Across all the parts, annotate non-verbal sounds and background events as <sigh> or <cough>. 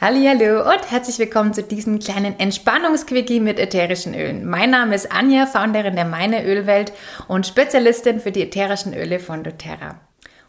Hallo und herzlich willkommen zu diesem kleinen Entspannungsquickie mit ätherischen Ölen. Mein Name ist Anja, Founderin der Meine Ölwelt und Spezialistin für die ätherischen Öle von doTERRA.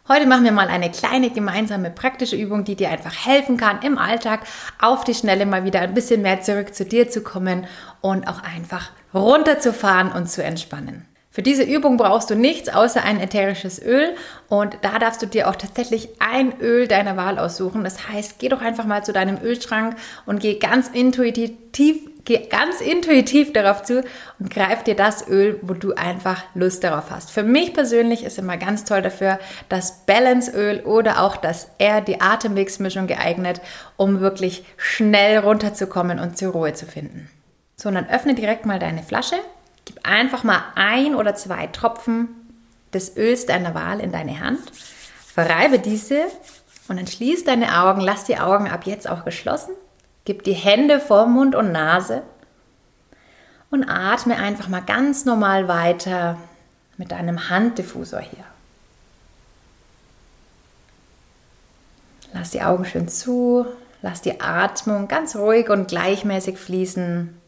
Heute machen wir mal eine kleine gemeinsame praktische Übung, die dir einfach helfen kann, im Alltag auf die Schnelle mal wieder ein bisschen mehr zurück zu dir zu kommen und auch einfach runterzufahren und zu entspannen. Für diese Übung brauchst du nichts außer ein ätherisches Öl und da darfst du dir auch tatsächlich ein Öl deiner Wahl aussuchen. Das heißt, geh doch einfach mal zu deinem Ölschrank und geh ganz intuitiv, geh ganz intuitiv darauf zu und greif dir das Öl, wo du einfach Lust darauf hast. Für mich persönlich ist immer ganz toll dafür das Balance-Öl oder auch das Air, die Atemmix-Mischung geeignet, um wirklich schnell runterzukommen und zur Ruhe zu finden. So, und dann öffne direkt mal deine Flasche einfach mal ein oder zwei Tropfen des Öls deiner Wahl in deine Hand. Verreibe diese und dann schließ deine Augen. Lass die Augen ab jetzt auch geschlossen. Gib die Hände vor Mund und Nase und atme einfach mal ganz normal weiter mit deinem Handdiffusor hier. Lass die Augen schön zu, lass die Atmung ganz ruhig und gleichmäßig fließen.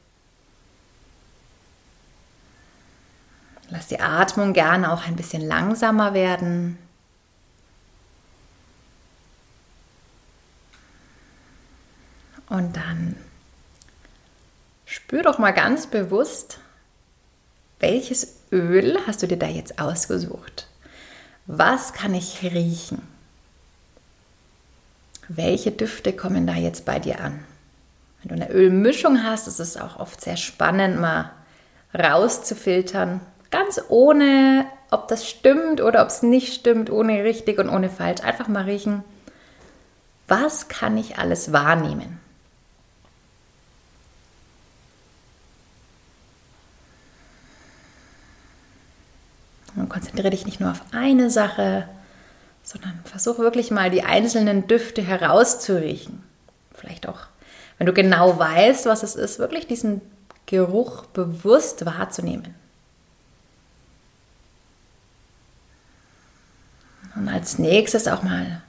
Lass die Atmung gerne auch ein bisschen langsamer werden. Und dann spür doch mal ganz bewusst, welches Öl hast du dir da jetzt ausgesucht? Was kann ich riechen? Welche Düfte kommen da jetzt bei dir an? Wenn du eine Ölmischung hast, ist es auch oft sehr spannend, mal rauszufiltern, Ganz ohne, ob das stimmt oder ob es nicht stimmt, ohne richtig und ohne falsch. Einfach mal riechen, was kann ich alles wahrnehmen? Und konzentriere dich nicht nur auf eine Sache, sondern versuch wirklich mal die einzelnen Düfte herauszuriechen. Vielleicht auch, wenn du genau weißt, was es ist, wirklich diesen Geruch bewusst wahrzunehmen. Und als nächstes auch mal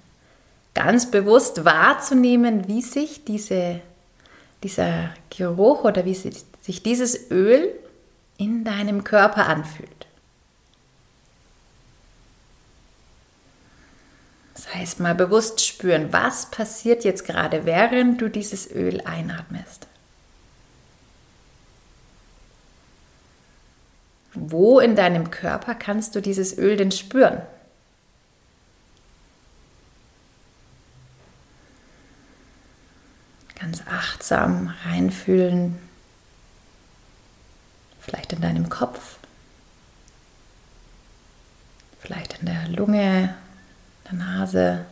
ganz bewusst wahrzunehmen, wie sich diese, dieser Geruch oder wie sich dieses Öl in deinem Körper anfühlt. Das heißt, mal bewusst spüren, was passiert jetzt gerade, während du dieses Öl einatmest. Wo in deinem Körper kannst du dieses Öl denn spüren? ganz achtsam reinfühlen, vielleicht in deinem Kopf, vielleicht in der Lunge, der Nase,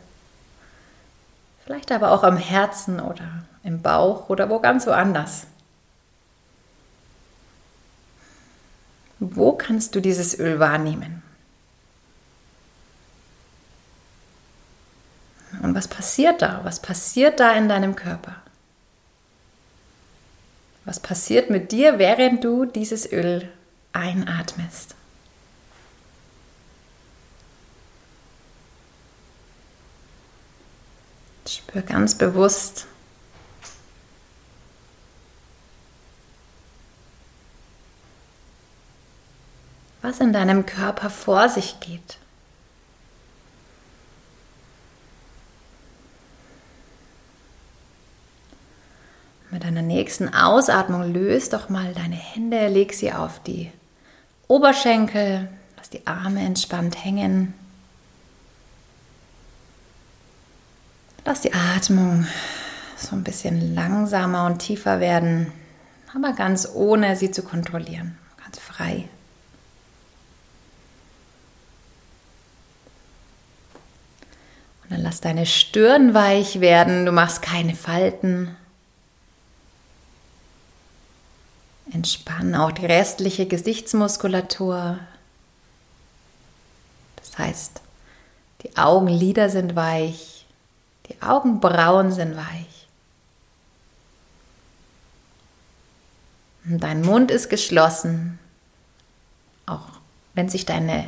vielleicht aber auch am Herzen oder im Bauch oder wo ganz woanders. Wo kannst du dieses Öl wahrnehmen? Und was passiert da? Was passiert da in deinem Körper? Was passiert mit dir, während du dieses Öl einatmest? Spür ganz bewusst, was in deinem Körper vor sich geht. Deiner nächsten Ausatmung löst doch mal deine Hände, leg sie auf die Oberschenkel, lass die Arme entspannt hängen. Lass die Atmung so ein bisschen langsamer und tiefer werden, aber ganz ohne sie zu kontrollieren, ganz frei. Und dann lass deine Stirn weich werden, du machst keine Falten. Entspannen auch die restliche Gesichtsmuskulatur. Das heißt, die Augenlider sind weich, die Augenbrauen sind weich. Und dein Mund ist geschlossen. Auch wenn sich deine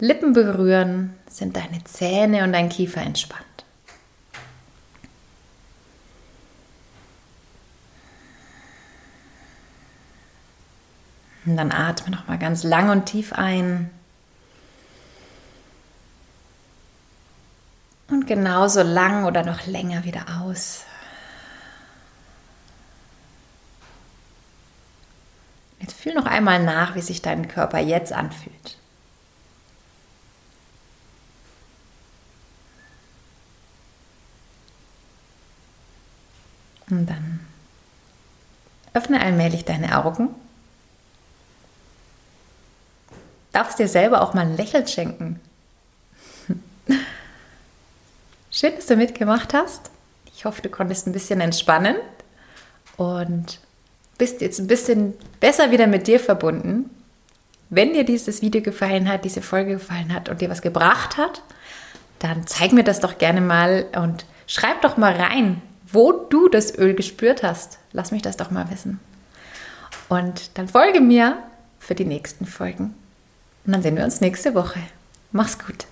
Lippen berühren, sind deine Zähne und dein Kiefer entspannt. Und dann atme noch mal ganz lang und tief ein. Und genauso lang oder noch länger wieder aus. Jetzt fühl noch einmal nach, wie sich dein Körper jetzt anfühlt. Und dann öffne allmählich deine Augen. Darfst dir selber auch mal ein Lächeln schenken. <laughs> Schön, dass du mitgemacht hast. Ich hoffe, du konntest ein bisschen entspannen und bist jetzt ein bisschen besser wieder mit dir verbunden. Wenn dir dieses Video gefallen hat, diese Folge gefallen hat und dir was gebracht hat, dann zeig mir das doch gerne mal und schreib doch mal rein, wo du das Öl gespürt hast. Lass mich das doch mal wissen. Und dann folge mir für die nächsten Folgen. Und dann sehen wir uns nächste Woche. Mach's gut.